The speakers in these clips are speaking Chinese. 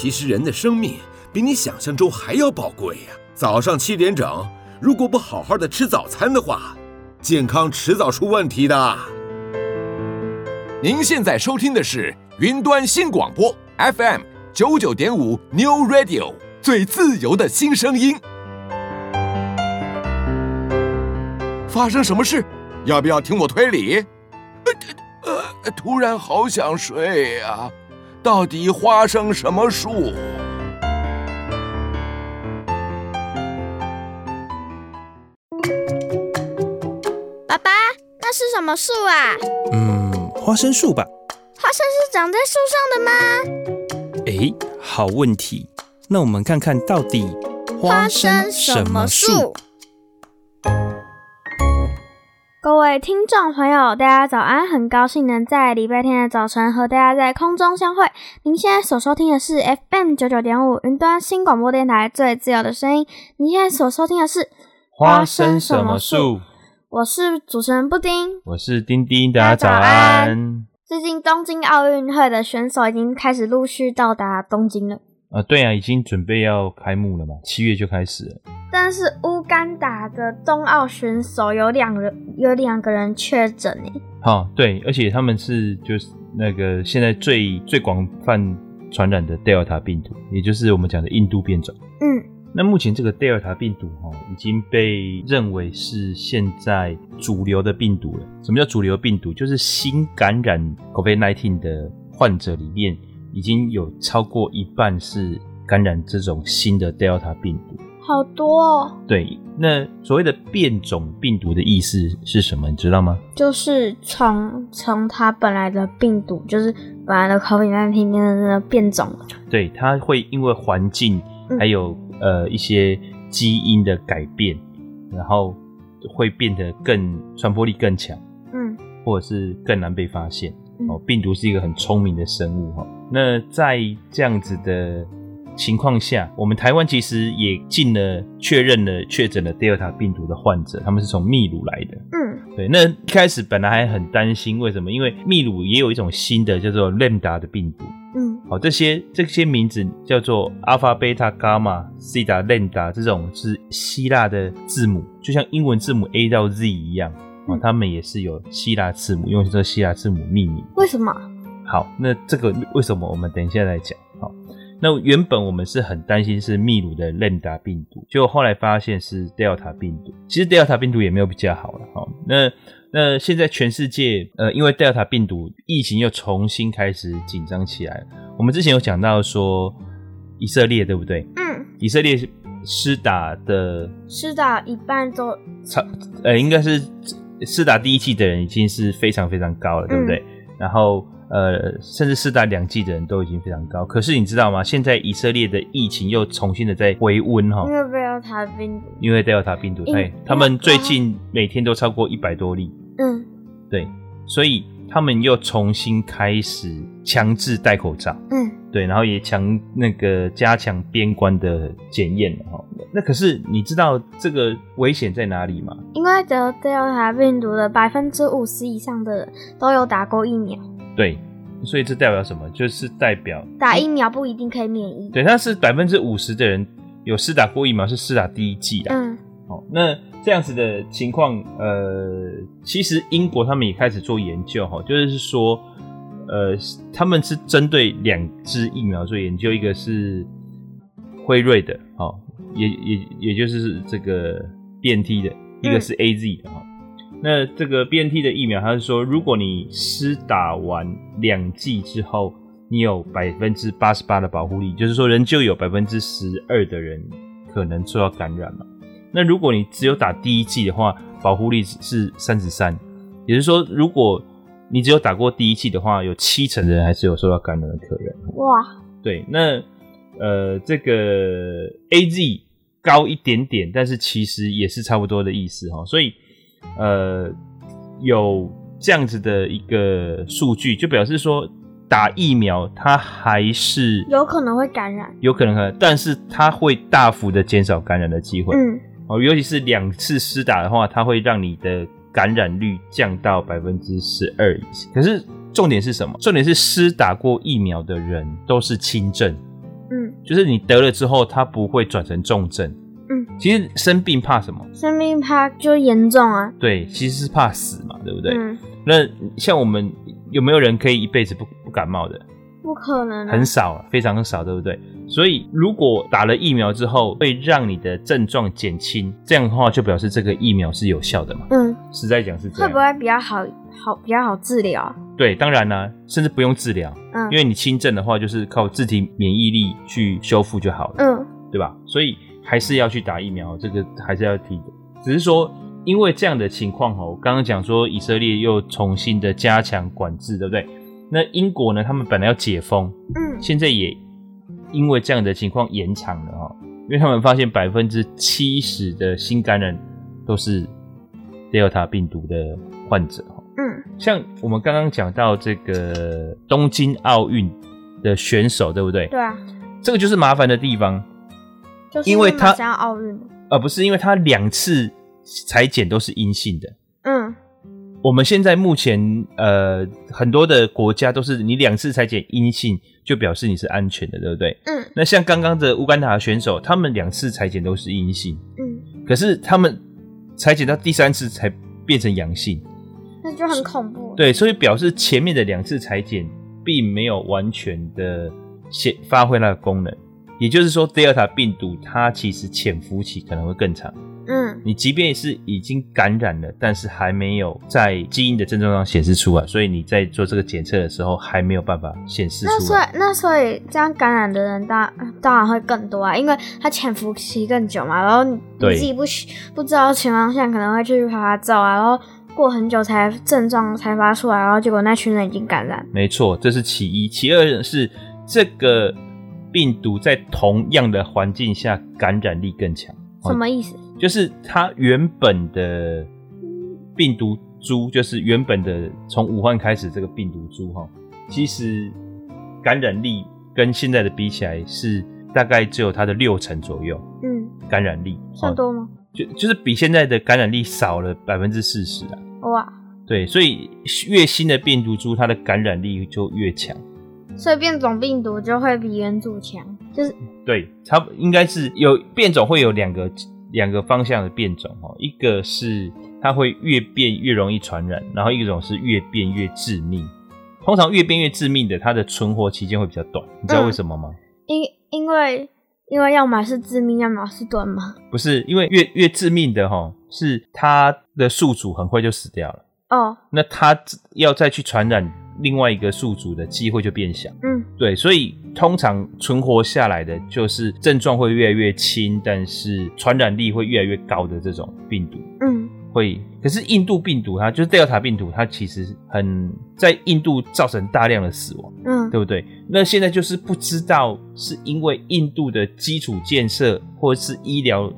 其实人的生命比你想象中还要宝贵呀。早上七点整，如果不好好的吃早餐的话，健康迟早出问题的。您现在收听的是云端新广播 FM 九九点五 New Radio，最自由的新声音。发生什么事？要不要听我推理？呃，呃，突然好想睡呀，到底花生什么树？爸爸，那是什么树啊？嗯，花生树吧。花生是长在树上的吗？哎，好问题。那我们看看到底花生什么树？各位听众朋友，大家早安！很高兴能在礼拜天的早晨和大家在空中相会。您现在所收听的是 FM 九九点五云端新广播电台最自由的声音。您现在所收听的是花生什么树？我是主持人布丁，我是丁丁，大家早安。最近东京奥运会的选手已经开始陆续到达东京了。啊，对啊，已经准备要开幕了嘛，七月就开始了。但是乌干达的冬奥选手有两人，有两个人确诊诶。好，对，而且他们是就是那个现在最最广泛传染的 Delta 病毒，也就是我们讲的印度变种。嗯，那目前这个 Delta 病毒哈，已经被认为是现在主流的病毒了。什么叫主流病毒？就是新感染 COVID-19 的患者里面。已经有超过一半是感染这种新的 Delta 病毒，好多哦。对，那所谓的变种病毒的意思是什么？你知道吗？就是从从它本来的病毒，就是本来的 COVID-19 的变种。对，它会因为环境还有、嗯、呃一些基因的改变，然后会变得更传播力更强，嗯，或者是更难被发现。哦，病毒是一个很聪明的生物哈。那在这样子的情况下，我们台湾其实也进了确认了确诊了 Delta 病毒的患者，他们是从秘鲁来的。嗯，对。那一开始本来还很担心，为什么？因为秘鲁也有一种新的叫做 Lambda 的病毒。嗯，好，这些这些名字叫做 Alpha、Beta、Gamma、Zeta、Lambda 这种是希腊的字母，就像英文字母 A 到 Z 一样。哦，他们也是有希腊字母，用这个希腊字母命名。为什么？好，那这个为什么？我们等一下来讲。好，那原本我们是很担心是秘鲁的 Lambda 病毒，结果后来发现是 Delta 病毒。其实 Delta 病毒也没有比较好了。好，那那现在全世界呃，因为 Delta 病毒疫情又重新开始紧张起来。我们之前有讲到说以色列对不对？嗯，以色列施打的施打一半都差呃，应该是。施打第一季的人已经是非常非常高了，对不对？嗯、然后呃，甚至四打两季的人都已经非常高。可是你知道吗？现在以色列的疫情又重新的在回温哈，因为 Delta 病毒，因为 Delta 病毒，对，他们最近每天都超过一百多例。嗯，对，所以他们又重新开始强制戴口罩。嗯，对，然后也强那个加强边关的检验了哈。那可是你知道这个危险在哪里吗？因为得 Delta 病毒的百分之五十以上的人都有打过疫苗。对，所以这代表什么？就是代表打疫苗不一定可以免疫。对，但是百分之五十的人有施打过疫苗，是施打第一剂的。嗯，好，那这样子的情况，呃，其实英国他们也开始做研究，哈，就是说，呃，他们是针对两支疫苗做研究，一个是辉瑞的，好。也也也就是这个 BNT 的，一个是 AZ 的哈、嗯。那这个 BNT 的疫苗，它是说，如果你施打完两剂之后，你有百分之八十八的保护力，就是说，仍旧有百分之十二的人可能受到感染嘛。那如果你只有打第一剂的话，保护力是三十三，也就是说，如果你只有打过第一剂的话，有七成的人还是有受到感染的可能。哇，对，那。呃，这个 AZ 高一点点，但是其实也是差不多的意思哈。所以，呃，有这样子的一个数据，就表示说打疫苗它还是有可能会感染，有可能可能，但是它会大幅的减少感染的机会。嗯，哦，尤其是两次施打的话，它会让你的感染率降到百分之十二以下。可是重点是什么？重点是施打过疫苗的人都是轻症。就是你得了之后，它不会转成重症。嗯，其实生病怕什么？生病怕就严重啊。对，其实是怕死嘛，对不对？嗯，那像我们有没有人可以一辈子不不感冒的？不可能啊，很少，非常少，对不对？所以如果打了疫苗之后会让你的症状减轻，这样的话就表示这个疫苗是有效的嘛。嗯，实在讲是这样。会不会比较好好比较好治疗？对，当然啦，甚至不用治疗。嗯，因为你轻症的话，就是靠自体免疫力去修复就好了。嗯，对吧？所以还是要去打疫苗，这个还是要提的。只是说，因为这样的情况哦，我刚刚讲说以色列又重新的加强管制，对不对？那英国呢？他们本来要解封，嗯，现在也因为这样的情况延长了哈，因为他们发现百分之七十的新感染都是 Delta 病毒的患者哈，嗯，像我们刚刚讲到这个东京奥运的选手，对不对？对啊，这个就是麻烦的地方，就是因为他想要奥运，而不是因为他两次裁剪都是阴性的，嗯。我们现在目前呃很多的国家都是你两次裁剪阴性就表示你是安全的，对不对？嗯。那像刚刚的乌干达选手，他们两次裁剪都是阴性，嗯。可是他们裁剪到第三次才变成阳性，那就很恐怖。对，所以表示前面的两次裁剪并没有完全的显发挥它的功能，也就是说，Delta 病毒它其实潜伏期可能会更长。嗯，你即便是已经感染了，但是还没有在基因的症状上显示出来，所以你在做这个检测的时候还没有办法显示出来。那所以，那所以这样感染的人当当然会更多啊，因为他潜伏期更久嘛。然后你自己不不知道的情况下，可能会去拍拍照啊，然后过很久才症状才发出来，然后结果那群人已经感染。没错，这是其一。其二是这个病毒在同样的环境下感染力更强。什么意思？就是它原本的病毒株，就是原本的从武汉开始这个病毒株哈，其实感染力跟现在的比起来是大概只有它的六成左右。嗯，感染力算多吗？就就是比现在的感染力少了百分之四十啊。哇，对，所以越新的病毒株，它的感染力就越强。所以变种病毒就会比原主强，就是对，它应该是有变种会有两个。两个方向的变种哦，一个是它会越变越容易传染，然后一种是越变越致命。通常越变越致命的，它的存活期间会比较短，你知道为什么吗？因、嗯、因为因为要么是致命，要么是短吗？不是，因为越越致命的哈，是它的宿主很快就死掉了。哦，那它要再去传染另外一个宿主的机会就变小。嗯，对，所以通常存活下来的就是症状会越来越轻，但是传染力会越来越高的这种病毒。嗯，会。可是印度病毒它就是 Delta 病毒，它其实很在印度造成大量的死亡。嗯，对不对？那现在就是不知道是因为印度的基础建设或者是医疗。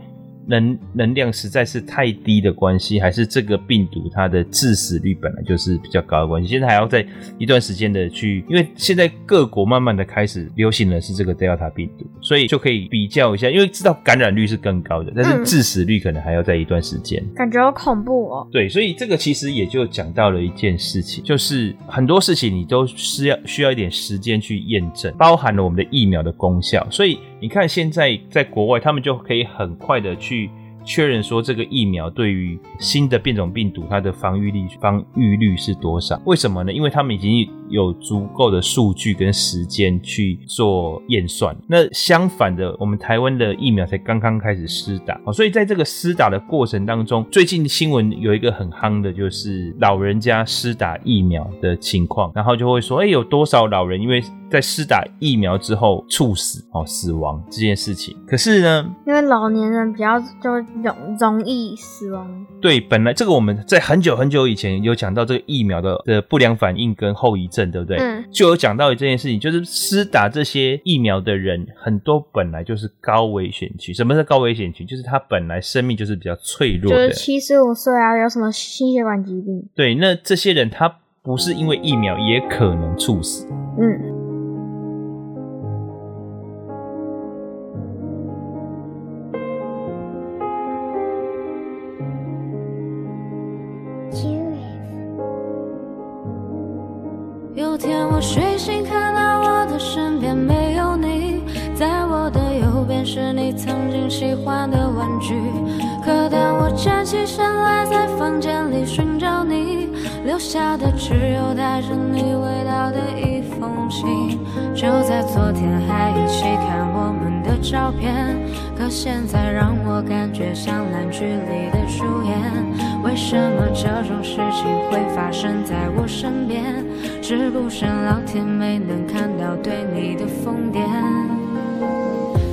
能能量实在是太低的关系，还是这个病毒它的致死率本来就是比较高的关系？现在还要在一段时间的去，因为现在各国慢慢的开始流行的是这个 Delta 病毒，所以就可以比较一下，因为知道感染率是更高的，但是致死率可能还要在一段时间。感觉好恐怖哦。对，所以这个其实也就讲到了一件事情，就是很多事情你都是要需要一点时间去验证，包含了我们的疫苗的功效，所以。你看，现在在国外，他们就可以很快的去确认说，这个疫苗对于新的变种病毒，它的防御力、防御率是多少？为什么呢？因为他们已经有足够的数据跟时间去做验算。那相反的，我们台湾的疫苗才刚刚开始施打，哦所以在这个施打的过程当中，最近新闻有一个很夯的，就是老人家施打疫苗的情况，然后就会说，哎，有多少老人因为在施打疫苗之后猝死哦，死亡这件事情。可是呢，因为老年人比较就容容易死亡。对，本来这个我们在很久很久以前有讲到这个疫苗的的不良反应跟后遗症，对不对？嗯。就有讲到这件事情，就是施打这些疫苗的人，很多本来就是高危险群。什么是高危险群？就是他本来生命就是比较脆弱的，就是七十五岁啊，有什么心血管疾病。对，那这些人他不是因为疫苗，也可能猝死。嗯。天我睡醒，看到我的身边没有你，在我。的右边是你曾经喜欢的玩具。可当我站起身来，在房间里寻找你留下的，只有带着你味道的一封信。就在昨天还一起看我们的照片，可现在让我感觉像烂剧里的主演。为什么这种事情会发生在我身边？是不是老天没能看到对你的疯癫？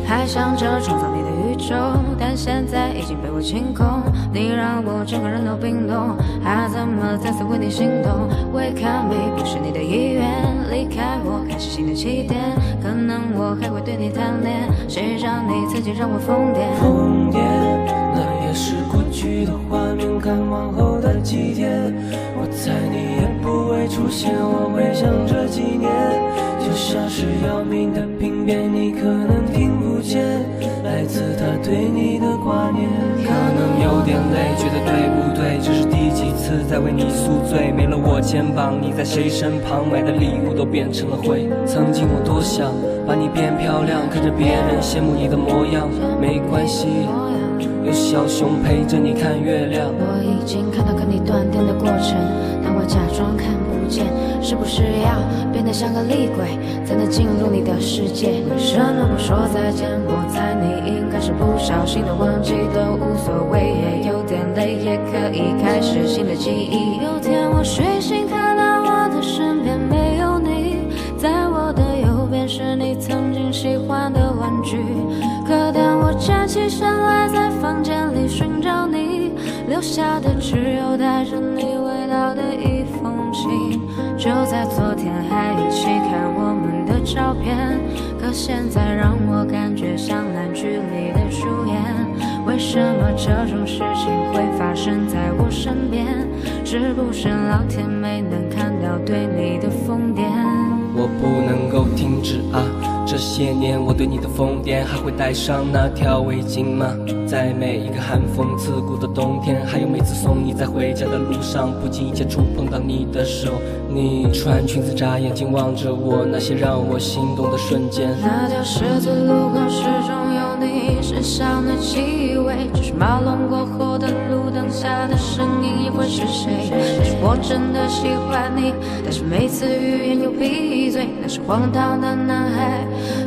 还想着创造你的宇宙，但现在已经被我清空。你让我整个人都冰冻，还怎么再次为你心动？Wake up me，不是你的意愿，离开我，开始新的起点。可能我还会对你贪恋，谁让你曾经让我疯癫？疯癫，也是过去的画面。看往后的几天，我猜你也不会出现。我回想这几年，就像是要命的病变，你可能听不见。来自他对你的挂念，可能有点累，觉得对不对？这是第几次在为你宿醉？没了我肩膀，你在谁身旁？买的礼物都变成了灰。曾经我多想把你变漂亮，看着别人羡慕你的模样。没关系，有小熊陪着你看月亮。我已经看到跟你断电的过程，但我假装看不见。是不是要变得像个厉鬼，才能进入你的世界？为什么不说再见？我猜你应该是不小心的忘记，都无所谓，也有点累，也可以开始新的记忆。有天我睡醒，看到我的身边留下的，只有带着你味道的一封信。就在昨天还一起看我们的照片，可现在让我感觉像烂剧里的主演。为什么这种事情会发生在我身边？是不是老天没能看到对你的疯癫？我不能够停止啊！这些年我对你的疯癫，还会带上那条围巾吗？在每一个寒风刺骨的冬天，还有每次送你在回家的路上，不经意间触碰到你的手，你穿裙子眨眼睛望着我，那些让我心动的瞬间。那条十字路口始终有你身上的气味，只是马龙过后的路灯下的身影又会是谁？但是我真的喜欢你，但是每次欲言又闭嘴，那是荒唐的男孩。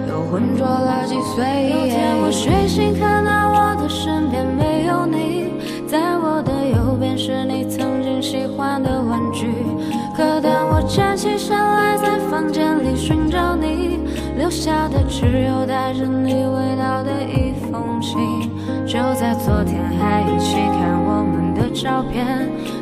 又浑浊了几岁？有天我睡醒，看到我的身边没有你，在我的右边是你曾经喜欢的玩具。可当我站起身来，在房间里寻找你留下的，只有带着你味道的一封信。就在昨天还一起看我们的照片，可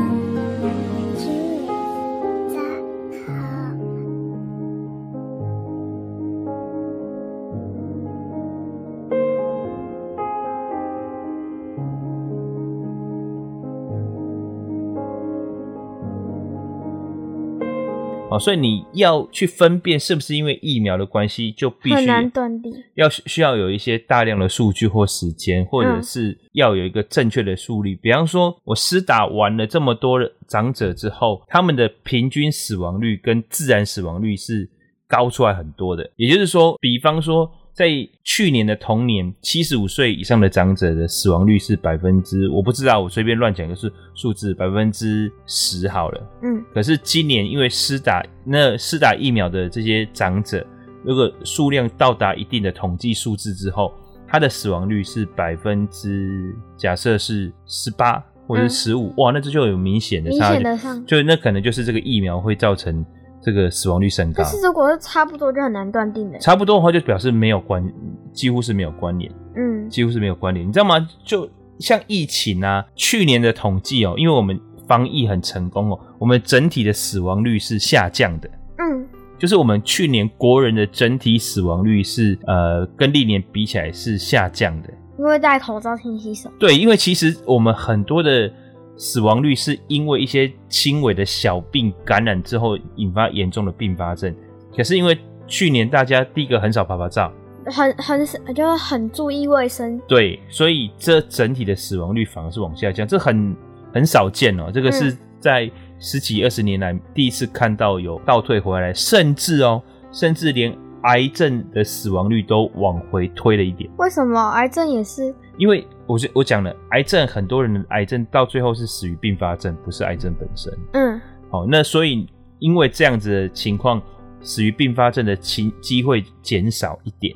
哦，所以你要去分辨是不是因为疫苗的关系，就必须很难断定，要需要有一些大量的数据或时间，或者是要有一个正确的数率。嗯、比方说，我施打完了这么多长者之后，他们的平均死亡率跟自然死亡率是高出来很多的。也就是说，比方说。在去年的同年，七十五岁以上的长者的死亡率是百分之，我不知道，我随便乱讲就是数字百分之十好了。嗯，可是今年因为施打那施打疫苗的这些长者，如果数量到达一定的统计数字之后，他的死亡率是百分之，假设是十八或者是十五，哇，那这就有明显的差距，就那可能就是这个疫苗会造成。这个死亡率升高，但是如果是差不多就很难断定的。差不多的话就表示没有关，几乎是没有关联。嗯，几乎是没有关联。你知道吗？就像疫情啊，去年的统计哦，因为我们防疫很成功哦，我们整体的死亡率是下降的。嗯，就是我们去年国人的整体死亡率是呃，跟历年比起来是下降的。因为戴口罩、勤洗手。对，因为其实我们很多的。死亡率是因为一些轻微的小病感染之后引发严重的并发症。可是因为去年大家第一个很少拍拍照，很很就是很注意卫生。对，所以这整体的死亡率反而是往下降，这很很少见哦。这个是在十几二十年来第一次看到有倒退回来，甚至哦，甚至连癌症的死亡率都往回推了一点。为什么癌症也是？因为我我讲了，癌症很多人的癌症到最后是死于并发症，不是癌症本身。嗯，好，那所以因为这样子的情况。死于并发症的机机会减少一点，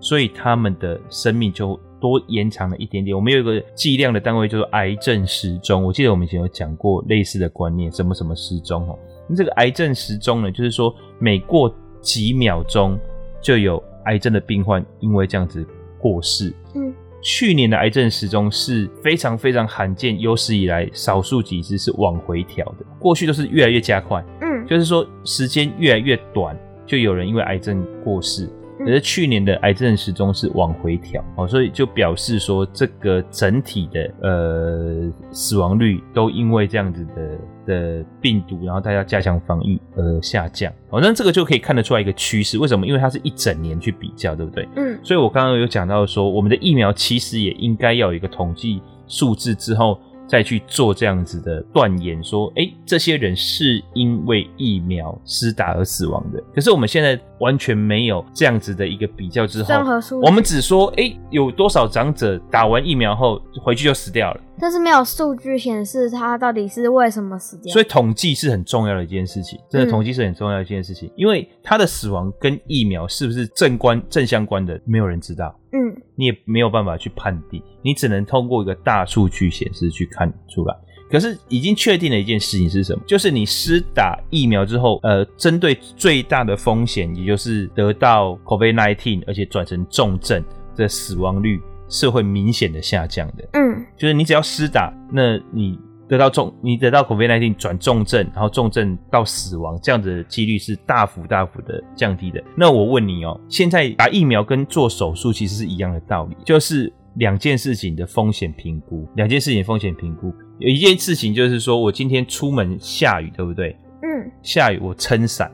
所以他们的生命就多延长了一点点。我们有一个计量的单位，叫做癌症时钟。我记得我们以前有讲过类似的观念，什么什么时钟哦。那这个癌症时钟呢，就是说每过几秒钟就有癌症的病患因为这样子过世。嗯，去年的癌症时钟是非常非常罕见，有史以来少数几次是往回调的，过去都是越来越加快。嗯就是说，时间越来越短，就有人因为癌症过世。可是去年的癌症时钟是往回调，哦，所以就表示说，这个整体的呃死亡率都因为这样子的的病毒，然后大家加强防御而下降。哦，那这个就可以看得出来一个趋势。为什么？因为它是一整年去比较，对不对？嗯。所以我刚刚有讲到说，我们的疫苗其实也应该要有一个统计数字之后。再去做这样子的断言，说，哎，这些人是因为疫苗施打而死亡的。可是我们现在完全没有这样子的一个比较之后，我们只说，哎，有多少长者打完疫苗后回去就死掉了。但是没有数据显示它到底是为什么死掉，所以统计是很重要的一件事情。真的，统计是很重要的一件事情，嗯、因为它的死亡跟疫苗是不是正关正相关的，没有人知道。嗯，你也没有办法去判定，你只能通过一个大数据显示去看出来。可是已经确定的一件事情是什么？就是你施打疫苗之后，呃，针对最大的风险，也就是得到 COVID-19，而且转成重症的死亡率。是会明显的下降的，嗯，就是你只要施打，那你得到重，你得到 COVID-19 转重症，然后重症到死亡，这样子的几率是大幅大幅的降低的。那我问你哦，现在打疫苗跟做手术其实是一样的道理，就是两件事情的风险评估，两件事情风险评估，有一件事情就是说我今天出门下雨，对不对？嗯，下雨我撑伞，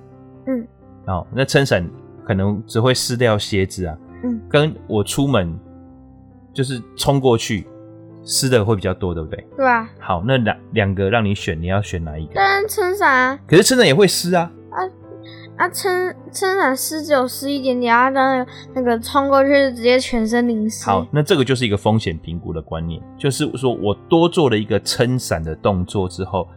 嗯，哦，那撑伞可能只会湿掉鞋子啊，嗯，跟我出门。就是冲过去，湿的会比较多，对不对？对啊。好，那两两个让你选，你要选哪一个？当然撑伞啊。可是撑伞也会湿啊。啊啊，撑撑伞湿只有湿一点点啊，当然那个冲过去就直接全身淋湿。好，那这个就是一个风险评估的观念，就是说我多做了一个撑伞的动作之后，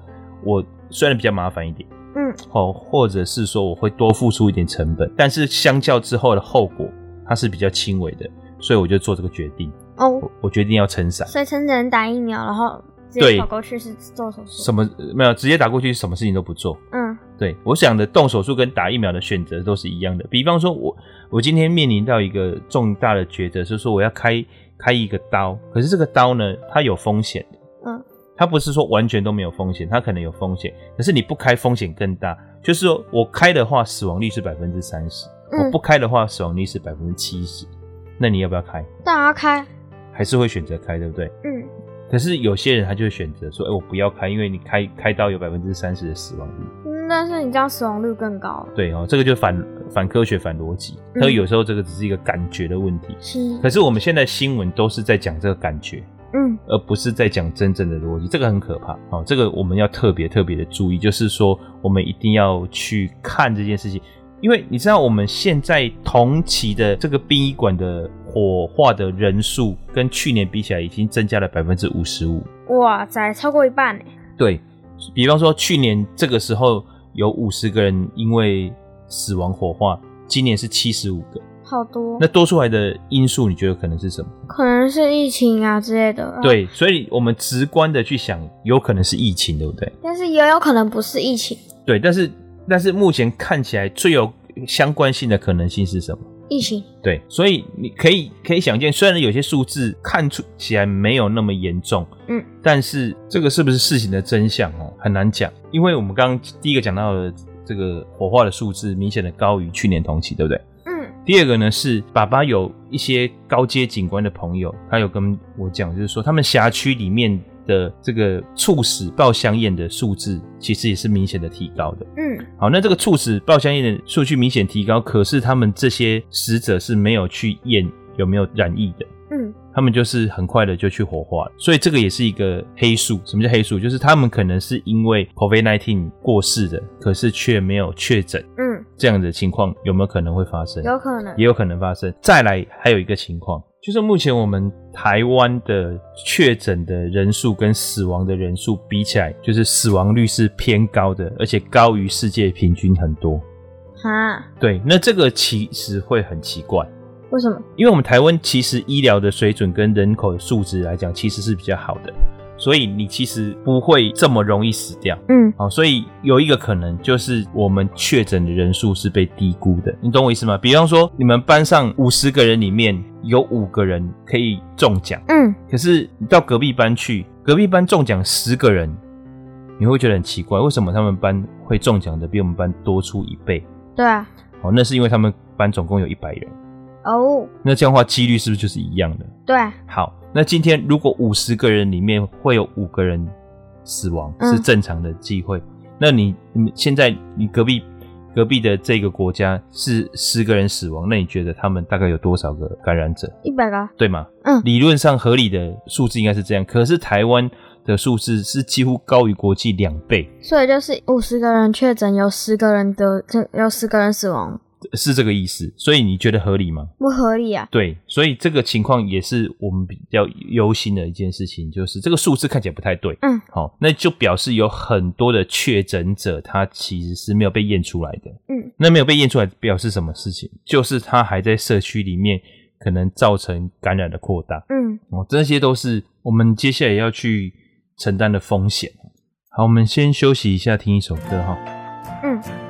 我虽然比较麻烦一点，嗯，哦，或者是说我会多付出一点成本，但是相较之后的后果，它是比较轻微的，所以我就做这个决定。哦、oh，我决定要撑伞，所以撑伞打疫苗，然后直接跑过去是做手术。什么没有？直接打过去，什么事情都不做。嗯，对，我想的动手术跟打疫苗的选择都是一样的。比方说我，我我今天面临到一个重大的抉择，就是说我要开开一个刀，可是这个刀呢，它有风险的。嗯，它不是说完全都没有风险，它可能有风险，可是你不开风险更大。就是说我开的话，死亡率是百分之三十；我不开的话，死亡率是百分之七十。那你要不要开？当然要开。还是会选择开，对不对？嗯。可是有些人他就会选择说：“哎、欸，我不要开，因为你开开刀有百分之三十的死亡率。”嗯，但是你这样死亡率更高。对哦，这个就反反科学、反逻辑。他、嗯、有时候这个只是一个感觉的问题。是。可是我们现在新闻都是在讲这个感觉，嗯，而不是在讲真正的逻辑。这个很可怕哦。这个我们要特别特别的注意，就是说我们一定要去看这件事情。因为你知道，我们现在同期的这个殡仪馆的火化的人数，跟去年比起来，已经增加了百分之五十五。哇塞，超过一半呢！对，比方说去年这个时候有五十个人因为死亡火化，今年是七十五个，好多。那多出来的因素，你觉得可能是什么？可能是疫情啊之类的。对，所以我们直观的去想，有可能是疫情，对不对？但是也有可能不是疫情。对，但是。但是目前看起来最有相关性的可能性是什么？疫情。对，所以你可以可以想见，虽然有些数字看出起来没有那么严重，嗯，但是这个是不是事情的真相哦，很难讲。因为我们刚刚第一个讲到的这个火化的数字明显的高于去年同期，对不对？嗯。第二个呢是爸爸有一些高阶警官的朋友，他有跟我讲，就是说他们辖区里面的这个猝死报相验的数字，其实也是明显的提高的。嗯，好，那这个猝死报相验的数据明显提高，可是他们这些死者是没有去验有没有染疫的。嗯，他们就是很快的就去火化了，所以这个也是一个黑数。什么叫黑数？就是他们可能是因为 COVID-19 过世的，可是却没有确诊。嗯，这样的情况有没有可能会发生？有可能，也有可能发生。再来，还有一个情况，就是目前我们台湾的确诊的人数跟死亡的人数比起来，就是死亡率是偏高的，而且高于世界平均很多。哈，对，那这个其实会很奇怪。为什么？因为我们台湾其实医疗的水准跟人口的素质来讲，其实是比较好的，所以你其实不会这么容易死掉。嗯，好，所以有一个可能就是我们确诊的人数是被低估的，你懂我意思吗？比方说，你们班上五十个人里面有五个人可以中奖，嗯，可是你到隔壁班去，隔壁班中奖十个人，你会觉得很奇怪，为什么他们班会中奖的比我们班多出一倍？对啊，好，那是因为他们班总共有一百人。哦，那这样的话几率是不是就是一样的？对，好，那今天如果五十个人里面会有五个人死亡，嗯是正常的机会。那你你现在你隔壁隔壁的这个国家是十个人死亡，那你觉得他们大概有多少个感染者？一百个，对吗？嗯理论上合理的数字应该是这样，可是台湾的数字是几乎高于国际两倍，所以就是五十个人确诊，有十个人得，就有十个人死亡，是这个意思。所以你觉得合理吗？不合理啊。对，所以这个情况也是我们比较忧心的一件事情，就是这个数字看起来不太对。嗯，好，那就表示有很多的确诊者，他其实是没有被验出来的。嗯，那没有被验出来表示什么事情？就是他还在社区里面，可能造成感染的扩大。嗯，哦，这些都是我们接下来要去承担的风险。好，我们先休息一下，听一首歌哈。嗯。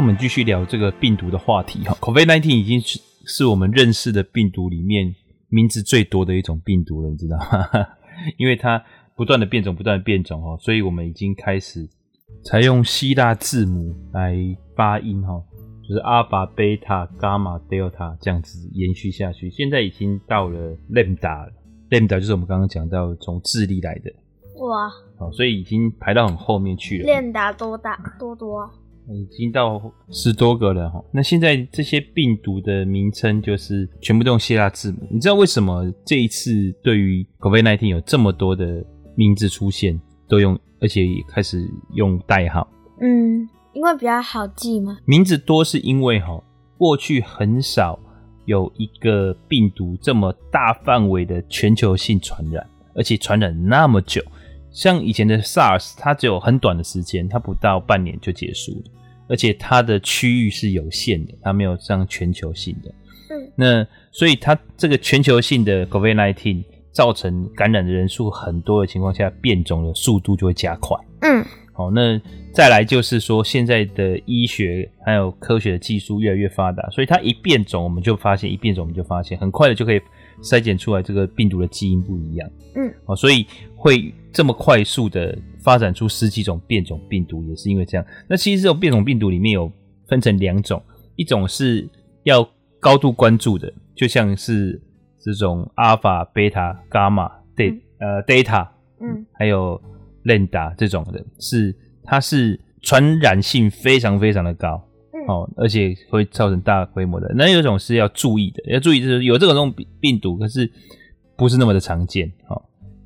我们继续聊这个病毒的话题哈。COVID-19 已经是是我们认识的病毒里面名字最多的一种病毒了，你知道吗？因为它不断的变种，不断的变种哈，所以我们已经开始采用希腊字母来发音哈，就是阿尔法、贝塔、伽马、德尔塔这样子延续下去。现在已经到了 lambda 了，lambda 就是我们刚刚讲到从智利来的哇，哦，所以已经排到很后面去了。练打多大多多啊？已经到十多个了哈。那现在这些病毒的名称就是全部都用希腊字母。你知道为什么这一次对于 COVID-19 有这么多的名字出现，都用，而且也开始用代号？嗯，因为比较好记嘛。名字多是因为哈，过去很少有一个病毒这么大范围的全球性传染，而且传染那么久。像以前的 SARS，它只有很短的时间，它不到半年就结束了。而且它的区域是有限的，它没有这样全球性的。嗯，那所以它这个全球性的 COVID-19 造成感染的人数很多的情况下，变种的速度就会加快。嗯，好，那再来就是说，现在的医学还有科学的技术越来越发达，所以它一变种，我们就发现一变种，我们就发现很快的就可以筛检出来这个病毒的基因不一样。嗯，好，所以会这么快速的。发展出十几种变种病毒，也是因为这样。那其实这种变种病毒里面有分成两种，一种是要高度关注的，就像是这种阿尔法、贝塔、伽马、对呃 Delta，嗯，还有 Lambda 这种的，是它是传染性非常非常的高，嗯，哦，而且会造成大规模的。那有一种是要注意的，要注意就是有这种病毒，可是不是那么的常见，哦，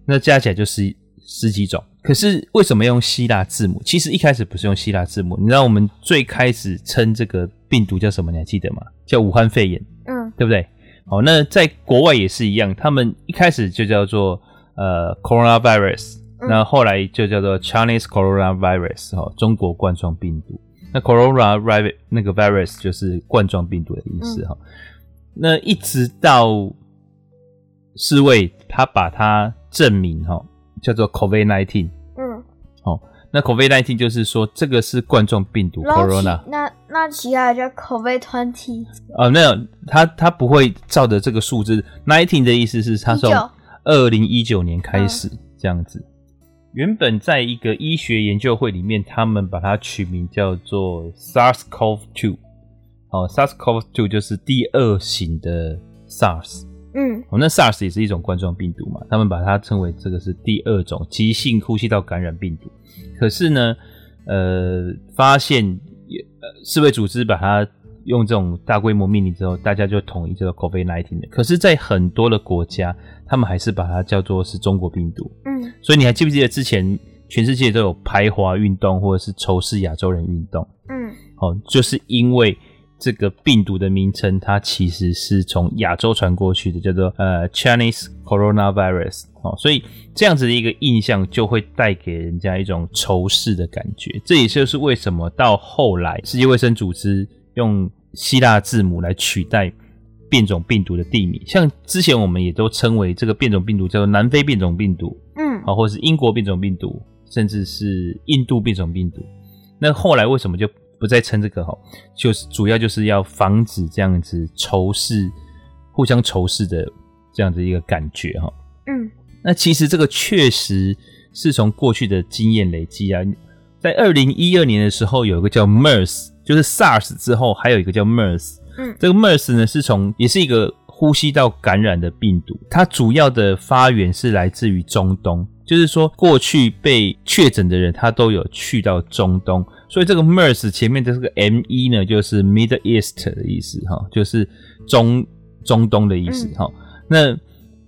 那加起来就是十几种。可是为什么用希腊字母？其实一开始不是用希腊字母。你知道我们最开始称这个病毒叫什么？你还记得吗？叫武汉肺炎，嗯，对不对？好，那在国外也是一样，他们一开始就叫做呃 coronavirus，那后来就叫做 Chinese coronavirus，哦，中国冠状病毒。那 coronavirus 那个 virus 就是冠状病毒的意思哈。那一直到世卫他把它证明哈。叫做 COVID-19，嗯，哦，那 COVID-19 就是说这个是冠状病毒 Corona，那那其他的叫 COVID-20，哦，没有，他他不会照着这个数字，nineteen 的意思是他从二零一九年开始这样子。原本在一个医学研究会里面，他们把它取名叫做 SARS-CoV-2，好，SARS-CoV-2 就是第二型的 SARS。嗯，哦，那 SARS 也是一种冠状病毒嘛，他们把它称为这个是第二种急性呼吸道感染病毒。可是呢，呃，发现呃世卫组织把它用这种大规模命令之后，大家就统一这个 COVID-19 的。可是，在很多的国家，他们还是把它叫做是中国病毒。嗯，所以你还记不记得之前全世界都有排华运动或者是仇视亚洲人运动？嗯，哦，就是因为。这个病毒的名称，它其实是从亚洲传过去的，叫做呃 Chinese coronavirus 哦，所以这样子的一个印象就会带给人家一种仇视的感觉。这也就是为什么到后来世界卫生组织用希腊字母来取代变种病毒的地名，像之前我们也都称为这个变种病毒叫做南非变种病毒，嗯，啊，或是英国变种病毒，甚至是印度变种病毒。那后来为什么就不再称这个哈？就是主要就是要防止这样子仇视、互相仇视的这样子一个感觉哈。嗯，那其实这个确实是从过去的经验累积啊，在二零一二年的时候，有一个叫 MERS，就是 SARS 之后还有一个叫 MERS。嗯，这个 MERS 呢是从也是一个呼吸道感染的病毒，它主要的发源是来自于中东。就是说，过去被确诊的人，他都有去到中东，所以这个 MERS 前面的这个 M-E 呢，就是 Middle East 的意思哈，就是中中东的意思哈。嗯、那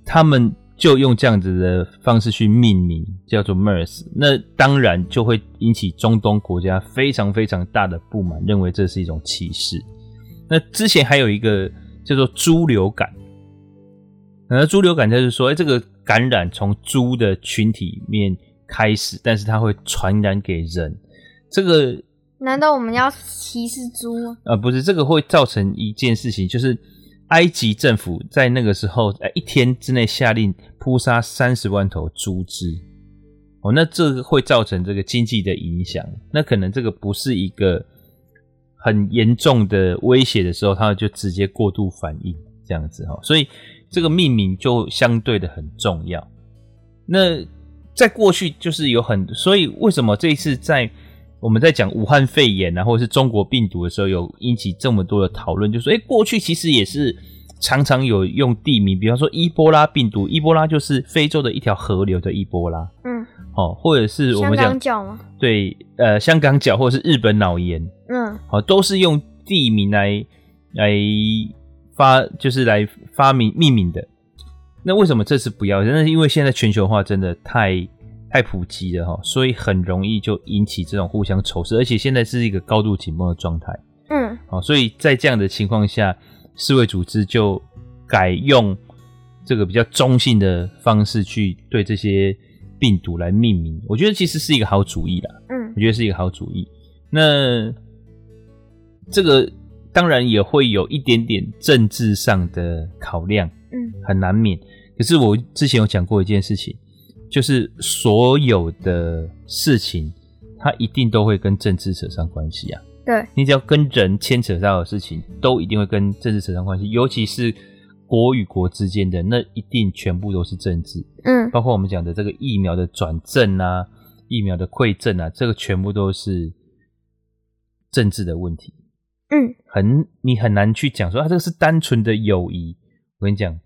他们就用这样子的方式去命名，叫做 MERS。那当然就会引起中东国家非常非常大的不满，认为这是一种歧视。那之前还有一个叫做猪流感。那猪流感就是说，哎，这个感染从猪的群体里面开始，但是它会传染给人。这个难道我们要歧视猪吗？呃，不是，这个会造成一件事情，就是埃及政府在那个时候，呃，一天之内下令扑杀三十万头猪只。哦，那这会造成这个经济的影响。那可能这个不是一个很严重的威胁的时候，它就直接过度反应这样子哈，所以。这个命名就相对的很重要。那在过去就是有很，所以为什么这一次在我们在讲武汉肺炎啊，或者是中国病毒的时候，有引起这么多的讨论？就说，哎，过去其实也是常常有用地名，比方说伊波拉病毒，伊波拉就是非洲的一条河流的伊波拉，嗯，哦，或者是我们讲？对，呃，香港脚或者是日本脑炎，嗯，好，都是用地名来来。发就是来发明命名的，那为什么这次不要？那是因为现在全球化真的太太普及了哈，所以很容易就引起这种互相仇视，而且现在是一个高度紧绷的状态。嗯，好，所以在这样的情况下，世卫组织就改用这个比较中性的方式去对这些病毒来命名。我觉得其实是一个好主意啦。嗯，我觉得是一个好主意。那这个。当然也会有一点点政治上的考量，嗯，很难免。可是我之前有讲过一件事情，就是所有的事情，它一定都会跟政治扯上关系啊。对，你只要跟人牵扯到的事情，都一定会跟政治扯上关系。尤其是国与国之间的，那一定全部都是政治。嗯，包括我们讲的这个疫苗的转正啊，疫苗的馈赠啊，这个全部都是政治的问题。嗯，很你很难去讲说啊，这个是单纯的友谊。我跟你讲，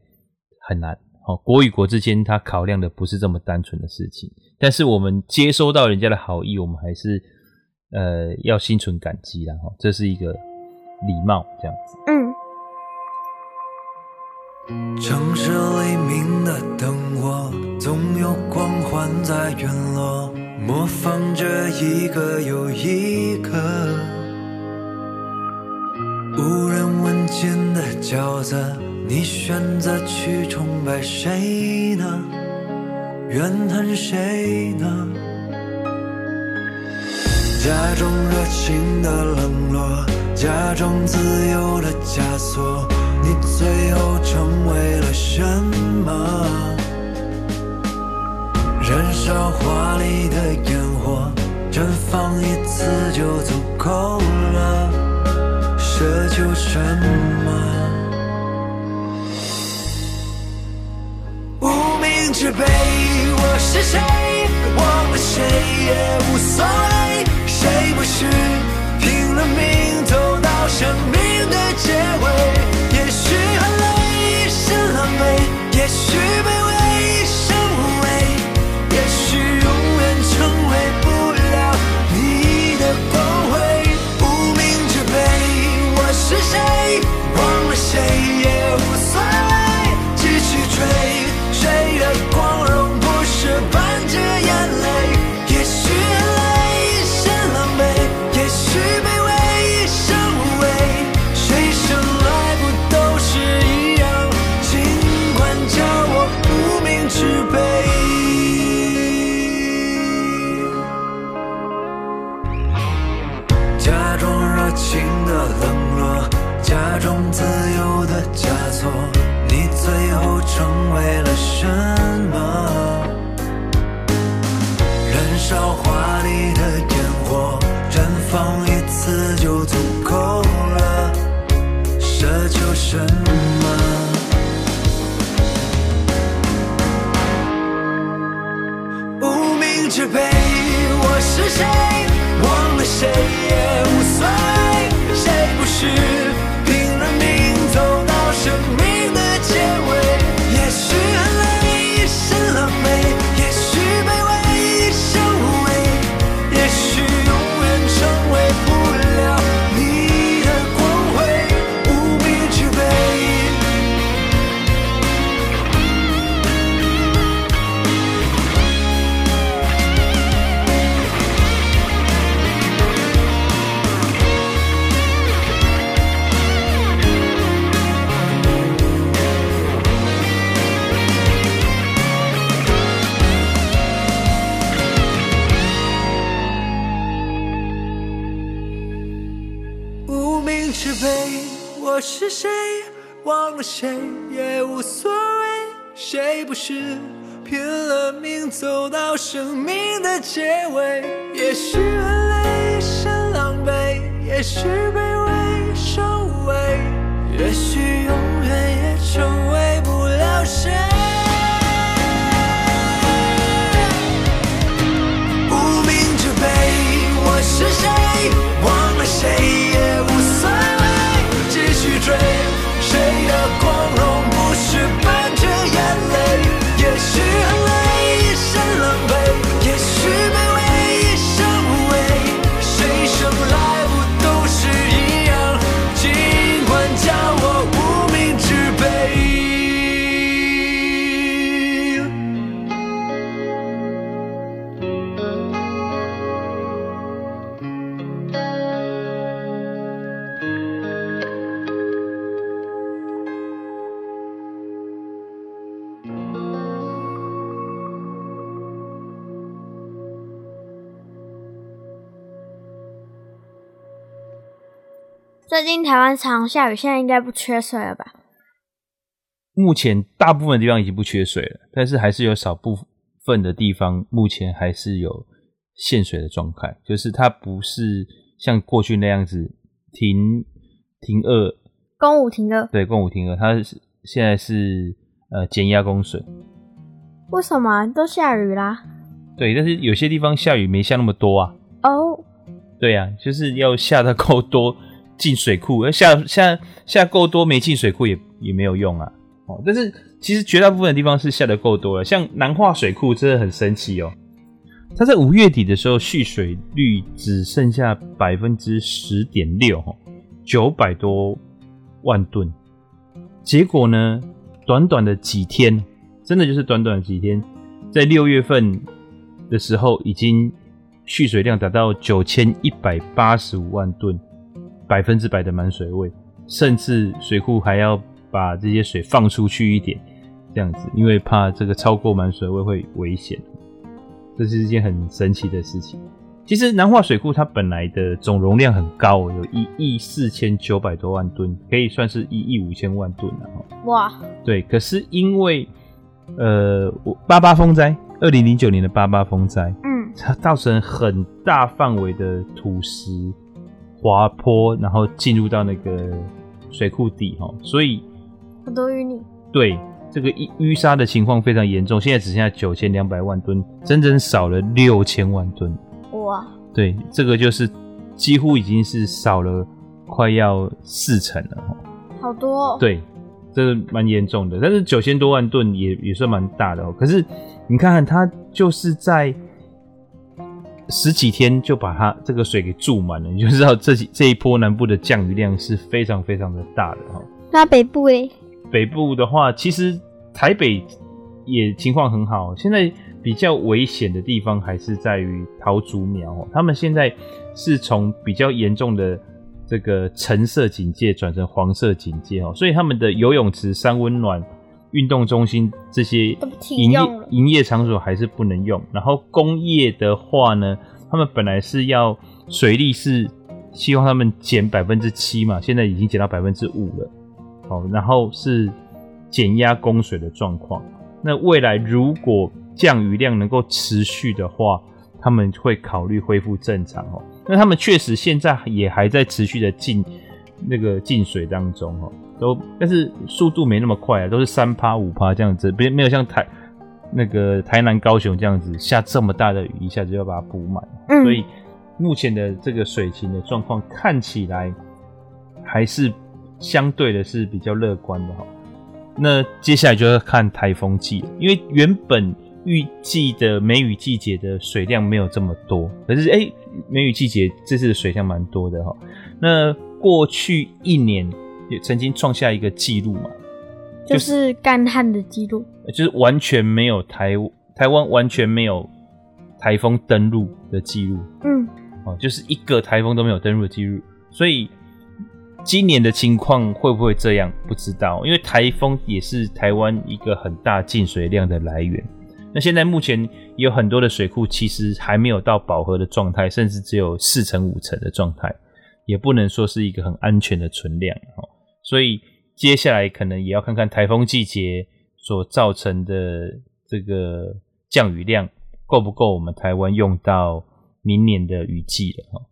很难。好，国与国之间，他考量的不是这么单纯的事情。但是我们接收到人家的好意，我们还是呃要心存感激啦。哈，这是一个礼貌，这样子。嗯。城市黎明的灯火，总有光环在陨落，模仿着一个又一个。无人问津的角色，你选择去崇拜谁呢？怨恨谁呢？假装热情的冷落，假装自由的枷锁，你最后成为了什么？燃烧华丽的烟火，绽放一次就足够了。奢求什么？名之辈，我是谁？忘了谁也无所谓。谁不是拼了命走到生命的结尾？也许很累，一身狼狈，也许生命的结尾？也许很累，一身狼狈，也许卑微收尾，也许永最近台湾常下雨，现在应该不缺水了吧？目前大部分地方已经不缺水了，但是还是有少部分的地方目前还是有限水的状态，就是它不是像过去那样子停停二，公五停二，对，公五停二，它是现在是呃减压供水。为什么都下雨啦？对，但是有些地方下雨没下那么多啊。哦、oh.，对呀、啊，就是要下的够多。进水库，而下下下够多，没进水库也也没有用啊。哦，但是其实绝大部分的地方是下的够多了，像南化水库真的很神奇哦。它在五月底的时候蓄水率只剩下百分之十点六，九百多万吨。结果呢，短短的几天，真的就是短短的几天，在六月份的时候，已经蓄水量达到九千一百八十五万吨。百分之百的满水位，甚至水库还要把这些水放出去一点，这样子，因为怕这个超过满水位会危险。这是一件很神奇的事情。其实南化水库它本来的总容量很高，有一亿四千九百多万吨，可以算是一亿五千万吨了。哇！对，可是因为呃八八风灾，二零零九年的八八风灾，嗯，它造成很大范围的土石。滑坡，然后进入到那个水库底哈，所以很多淤泥。对，这个淤淤沙的情况非常严重，现在只剩下九千两百万吨，整整少了六千万吨。哇！对，这个就是几乎已经是少了快要四成了。好多哦。对，这个蛮严重的，但是九千多万吨也也算蛮大的哦。可是你看看，它就是在。十几天就把它这个水给注满了，你就知道这几这一波南部的降雨量是非常非常的大的哈。那北部诶？北部的话，其实台北也情况很好。现在比较危险的地方还是在于桃竹苗哦，他们现在是从比较严重的这个橙色警戒转成黄色警戒哦，所以他们的游泳池、三温暖。运动中心这些营业营业场所还是不能用，然后工业的话呢，他们本来是要水利是希望他们减百分之七嘛，现在已经减到百分之五了，好，然后是减压供水的状况。那未来如果降雨量能够持续的话，他们会考虑恢复正常哦。那他们确实现在也还在持续的进那个进水当中哦，都但是速度没那么快啊，都是三趴五趴这样子，别没有像台那个台南高雄这样子下这么大的雨，一下子就要把它补满。嗯，所以目前的这个水情的状况看起来还是相对的是比较乐观的哈。那接下来就要看台风季了，因为原本预计的梅雨季节的水量没有这么多，可是哎、欸，梅雨季节这次的水量蛮多的哈。那过去一年也曾经创下一个记录嘛，就是干旱的记录，就是完全没有台台湾完全没有台风登陆的记录，嗯，哦，就是一个台风都没有登陆的记录，所以。今年的情况会不会这样？不知道，因为台风也是台湾一个很大进水量的来源。那现在目前有很多的水库其实还没有到饱和的状态，甚至只有四成五成的状态，也不能说是一个很安全的存量。所以接下来可能也要看看台风季节所造成的这个降雨量够不够我们台湾用到明年的雨季了。哈，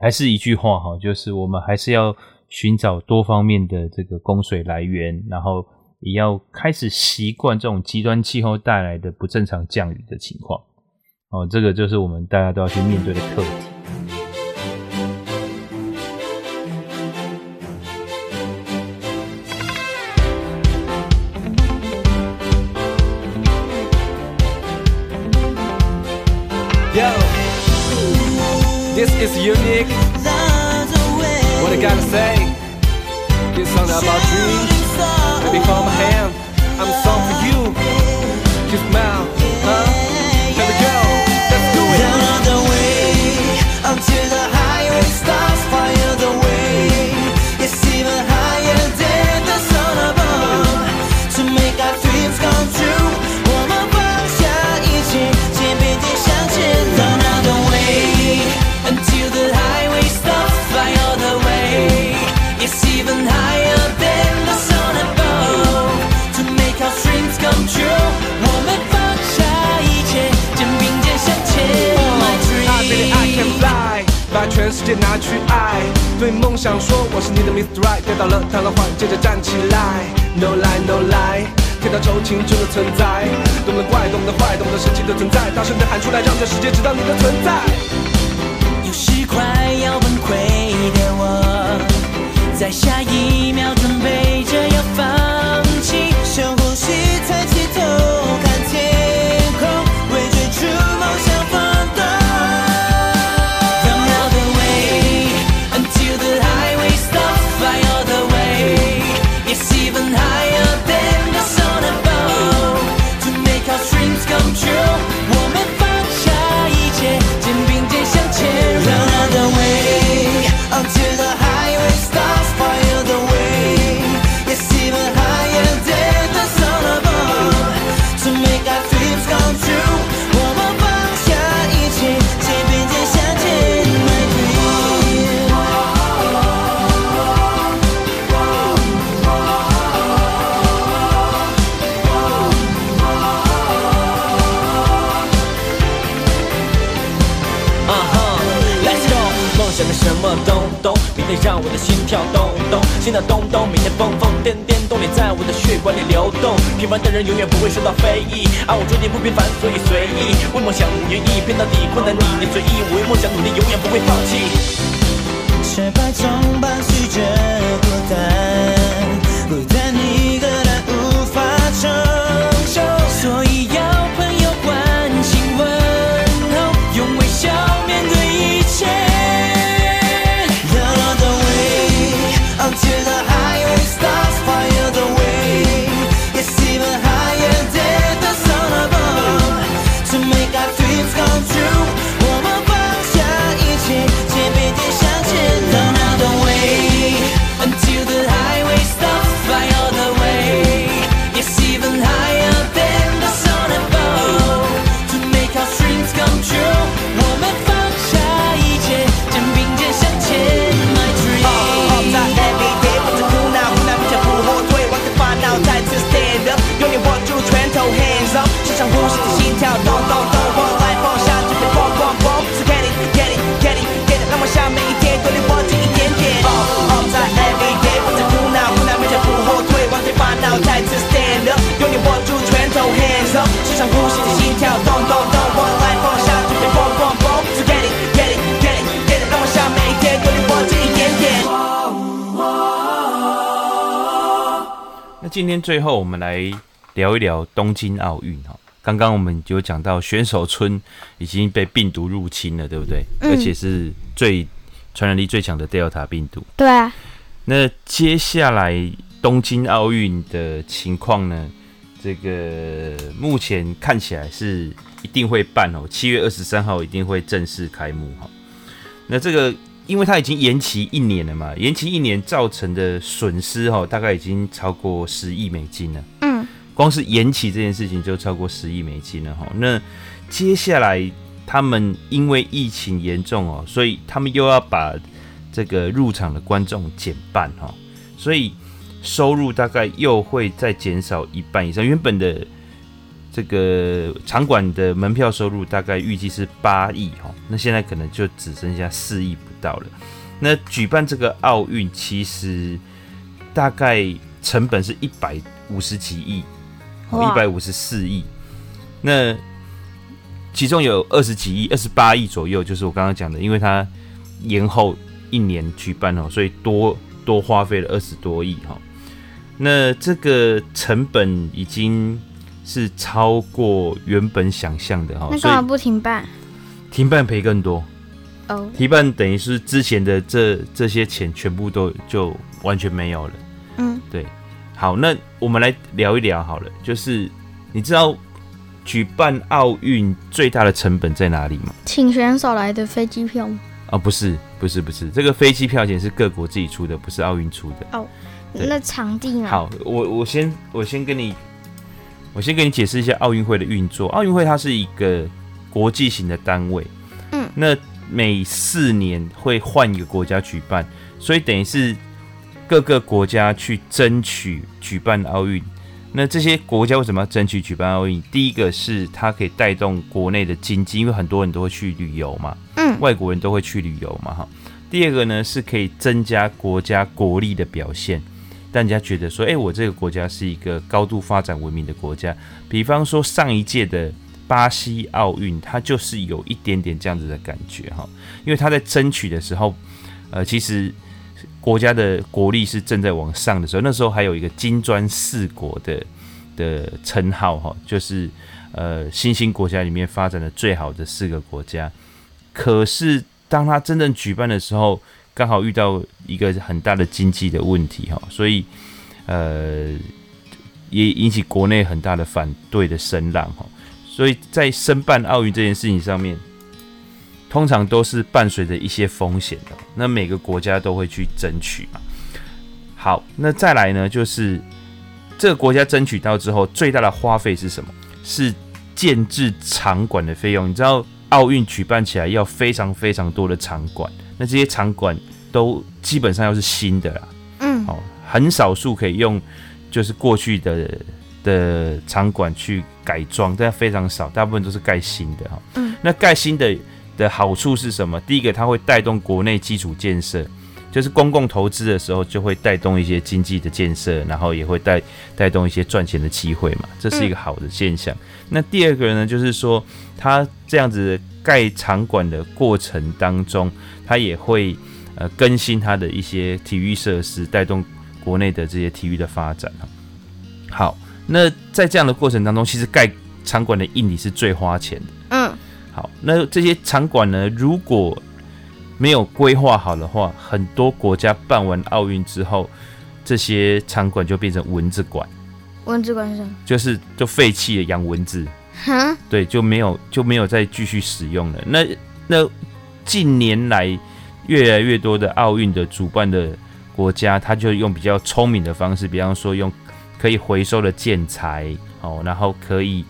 还是一句话哈，就是我们还是要。寻找多方面的这个供水来源，然后也要开始习惯这种极端气候带来的不正常降雨的情况。哦，这个就是我们大家都要去面对的课题。Is unique. What I gotta say? This song about dreams. Baby, hold my hand. I'm a song for you. Just smile, 全世界拿去爱，对梦想说我是你的 Mr. Right，跌倒了躺了缓，接着站起来，No lie No lie，天道酬勤就能存在，懂得怪，懂得坏，懂得神奇的存在，大声的喊出来，让这世界知道你的存在。有时快要崩溃的我，在下一秒准备着让我的心跳咚咚，心跳咚咚，每天疯疯癫癫，动力在我的血管里流动。平凡的人永远不会受到非议，而我注定不平凡，所以随意为梦想无愿意，拼到底困难你，你随意，我为梦想努力，永远不会放弃。失败总伴随着，孤单今天最后我们来聊一聊东京奥运哈。刚刚我们有讲到选手村已经被病毒入侵了，对不对？嗯、而且是最传染力最强的 Delta 病毒。对啊。那接下来东京奥运的情况呢？这个目前看起来是一定会办哦，七月二十三号一定会正式开幕哈。那这个因为它已经延期一年了嘛，延期一年造成的损失哈，大概已经超过十亿美金了。嗯，光是延期这件事情就超过十亿美金了哈。那接下来他们因为疫情严重哦，所以他们又要把这个入场的观众减半哈，所以。收入大概又会再减少一半以上，原本的这个场馆的门票收入大概预计是八亿哈，那现在可能就只剩下四亿不到了。那举办这个奥运其实大概成本是一百五十几亿，一百五十四亿。那其中有二十几亿，二十八亿左右，就是我刚刚讲的，因为它延后一年举办哦，所以多多花费了二十多亿哈。那这个成本已经是超过原本想象的哈，那干嘛不停办？停办赔更多哦，oh. 停办等于是之前的这这些钱全部都就完全没有了。嗯，对。好，那我们来聊一聊好了，就是你知道举办奥运最大的成本在哪里吗？请选手来的飞机票吗？哦，不是，不是，不是，这个飞机票钱是各国自己出的，不是奥运出的。哦。Oh. 那场地呢？好，我我先我先跟你，我先跟你解释一下奥运会的运作。奥运会它是一个国际型的单位，嗯，那每四年会换一个国家举办，所以等于是各个国家去争取举办奥运。那这些国家为什么要争取举办奥运？第一个是它可以带动国内的经济，因为很多人都会去旅游嘛，嗯，外国人都会去旅游嘛，哈。第二个呢是可以增加国家国力的表现。大家觉得说，哎、欸，我这个国家是一个高度发展文明的国家。比方说上一届的巴西奥运，它就是有一点点这样子的感觉哈。因为他在争取的时候，呃，其实国家的国力是正在往上的时候，那时候还有一个金砖四国的的称号哈，就是呃新兴国家里面发展的最好的四个国家。可是当他真正举办的时候，刚好遇到一个很大的经济的问题哈，所以呃也引起国内很大的反对的声浪哈，所以在申办奥运这件事情上面，通常都是伴随着一些风险的。那每个国家都会去争取嘛。好，那再来呢，就是这个国家争取到之后，最大的花费是什么？是建制场馆的费用。你知道奥运举办起来要非常非常多的场馆。那这些场馆都基本上要是新的啦，嗯，哦，很少数可以用，就是过去的的场馆去改装，但非常少，大部分都是盖新的哈。嗯，那盖新的的好处是什么？第一个，它会带动国内基础建设，就是公共投资的时候就会带动一些经济的建设，然后也会带带动一些赚钱的机会嘛，这是一个好的现象。嗯，那第二个呢，就是说它这样子盖场馆的过程当中。它也会呃更新它的一些体育设施，带动国内的这些体育的发展。好，那在这样的过程当中，其实盖场馆的硬体是最花钱的。嗯，好，那这些场馆呢，如果没有规划好的话，很多国家办完奥运之后，这些场馆就变成蚊子馆。蚊子馆是什么？就是就废弃了，养蚊子。哈？对，就没有就没有再继续使用了。那那。近年来，越来越多的奥运的主办的国家，他就用比较聪明的方式，比方说用可以回收的建材，哦，然后可以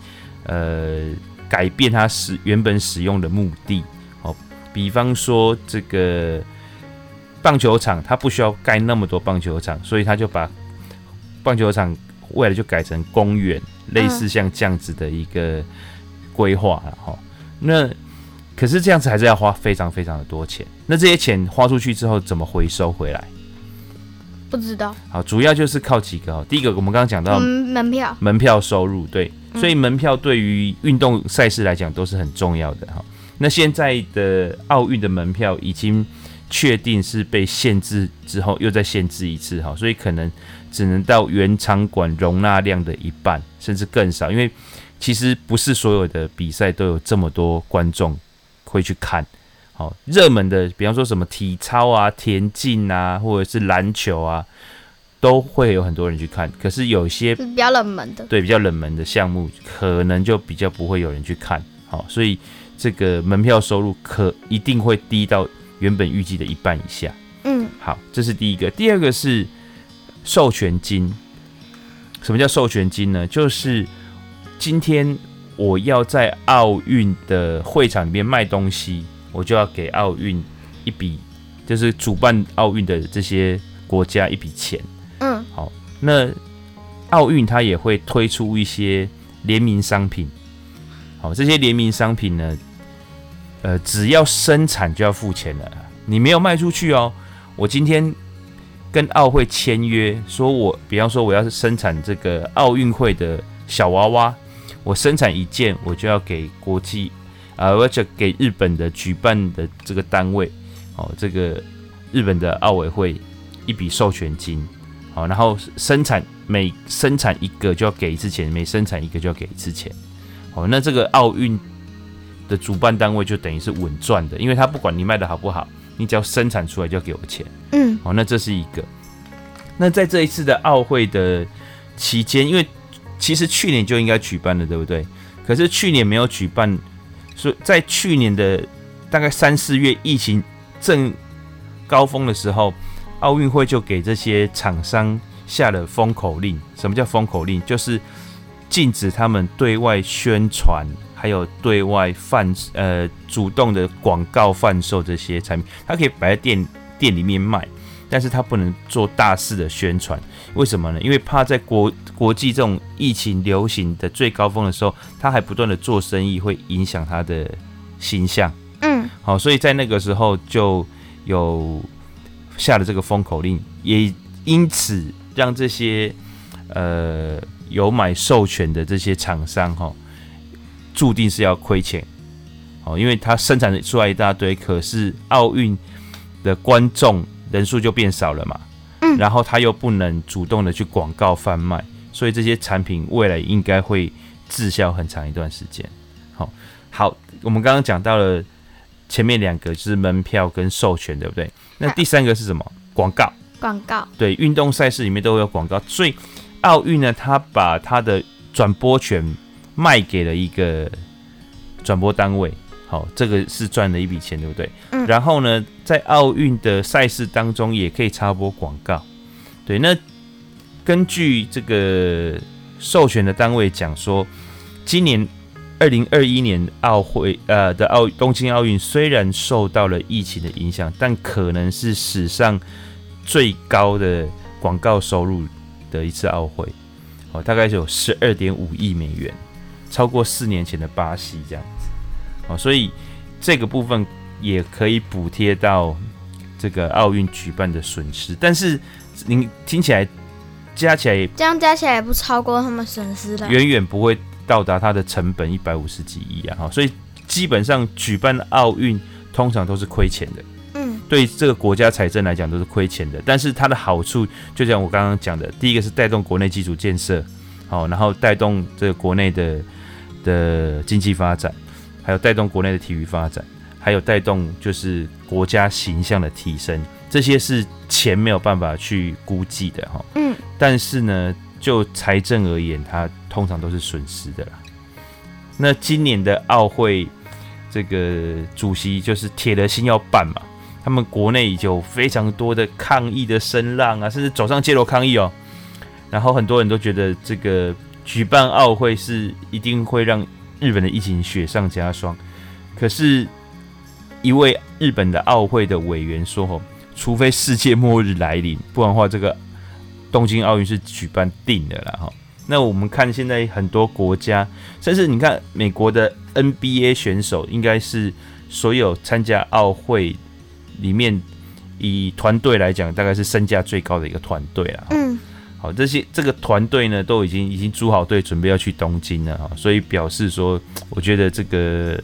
呃改变它使原本使用的目的，哦，比方说这个棒球场，它不需要盖那么多棒球场，所以他就把棒球场未来就改成公园，类似像这样子的一个规划了，哈，那。可是这样子还是要花非常非常的多钱。那这些钱花出去之后，怎么回收回来？不知道。好，主要就是靠几个哦。第一个，我们刚刚讲到门票，门票收入，对，所以门票对于运动赛事来讲都是很重要的哈。那现在的奥运的门票已经确定是被限制之后，又再限制一次哈，所以可能只能到原场馆容纳量的一半，甚至更少。因为其实不是所有的比赛都有这么多观众会去看。好，热门的，比方说什么体操啊、田径啊，或者是篮球啊，都会有很多人去看。可是有些比较冷门的，对，比较冷门的项目，可能就比较不会有人去看。好，所以这个门票收入可一定会低到原本预计的一半以下。嗯，好，这是第一个。第二个是。授权金，什么叫授权金呢？就是今天我要在奥运的会场里面卖东西，我就要给奥运一笔，就是主办奥运的这些国家一笔钱。嗯，好，那奥运它也会推出一些联名商品。好，这些联名商品呢，呃，只要生产就要付钱了，你没有卖出去哦，我今天。跟奥会签约，说我比方说我要是生产这个奥运会的小娃娃，我生产一件，我就要给国际啊，或者给日本的举办的这个单位，哦，这个日本的奥委会一笔授权金，好，然后生产每生产一个就要给一次钱，每生产一个就要给一次钱，好，那这个奥运的主办单位就等于是稳赚的，因为他不管你卖的好不好。你只要生产出来就要给我钱，嗯，好，那这是一个。那在这一次的奥会的期间，因为其实去年就应该举办了，对不对？可是去年没有举办，所以在去年的大概三四月疫情正高峰的时候，奥运会就给这些厂商下了封口令。什么叫封口令？就是禁止他们对外宣传。还有对外贩呃主动的广告贩售这些产品，它可以摆在店店里面卖，但是它不能做大肆的宣传。为什么呢？因为怕在国国际这种疫情流行的最高峰的时候，他还不断的做生意，会影响他的形象。嗯，好，所以在那个时候就有下了这个封口令，也因此让这些呃有买授权的这些厂商哈。注定是要亏钱，哦，因为它生产出来一大堆，可是奥运的观众人数就变少了嘛，嗯，然后他又不能主动的去广告贩卖，所以这些产品未来应该会滞销很长一段时间。好，好，我们刚刚讲到了前面两个就是门票跟授权，对不对？那第三个是什么？广告。广告。对，运动赛事里面都会有广告，所以奥运呢，他把他的转播权。卖给了一个转播单位，好，这个是赚了一笔钱，对不对？嗯。然后呢，在奥运的赛事当中也可以插播广告，对。那根据这个授权的单位讲说，今年二零二一年奥会呃的奥东京奥运虽然受到了疫情的影响，但可能是史上最高的广告收入的一次奥会，哦，大概有十二点五亿美元。超过四年前的巴西这样子，哦，所以这个部分也可以补贴到这个奥运举办的损失，但是您听起来加起来，这样加起来也不超过他们损失的，远远不会到达它的成本一百五十几亿啊，哈，所以基本上举办奥运通常都是亏钱的，嗯，对这个国家财政来讲都是亏钱的，但是它的好处就像我刚刚讲的，第一个是带动国内基础建设，好，然后带动这个国内的。的经济发展，还有带动国内的体育发展，还有带动就是国家形象的提升，这些是钱没有办法去估计的哈。嗯，但是呢，就财政而言，它通常都是损失的啦。那今年的奥会这个主席就是铁了心要办嘛，他们国内有非常多的抗议的声浪啊，甚至走上街头抗议哦。然后很多人都觉得这个。举办奥会是一定会让日本的疫情雪上加霜，可是，一位日本的奥会的委员说：“吼，除非世界末日来临，不然的话，这个东京奥运是举办定的啦。”哈，那我们看现在很多国家，甚至你看美国的 NBA 选手，应该是所有参加奥会里面以团队来讲，大概是身价最高的一个团队了。嗯。好，这些这个团队呢，都已经已经组好队，准备要去东京了哈，所以表示说，我觉得这个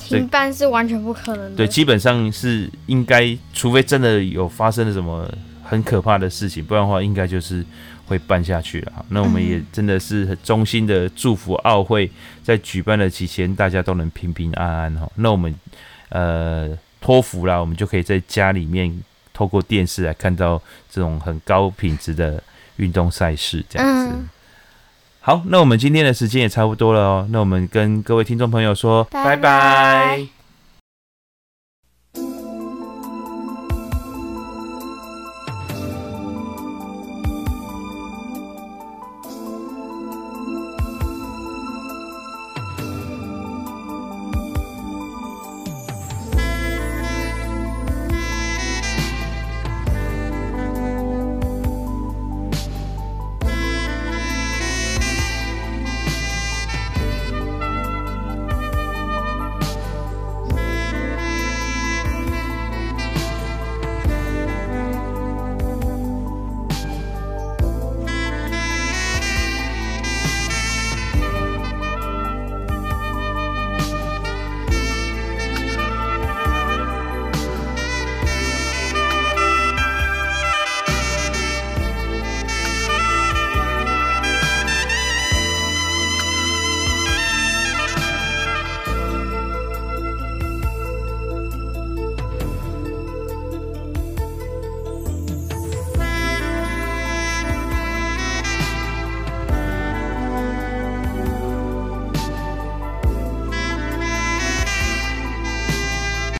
停办是完全不可能的。对，基本上是应该，除非真的有发生了什么很可怕的事情，不然的话应该就是会办下去了。那我们也真的是很衷心的祝福奥会在举办的期间，大家都能平平安安哈。那我们呃托福啦，我们就可以在家里面透过电视来看到这种很高品质的运动赛事，这样子。嗯好，那我们今天的时间也差不多了哦。那我们跟各位听众朋友说，拜拜拜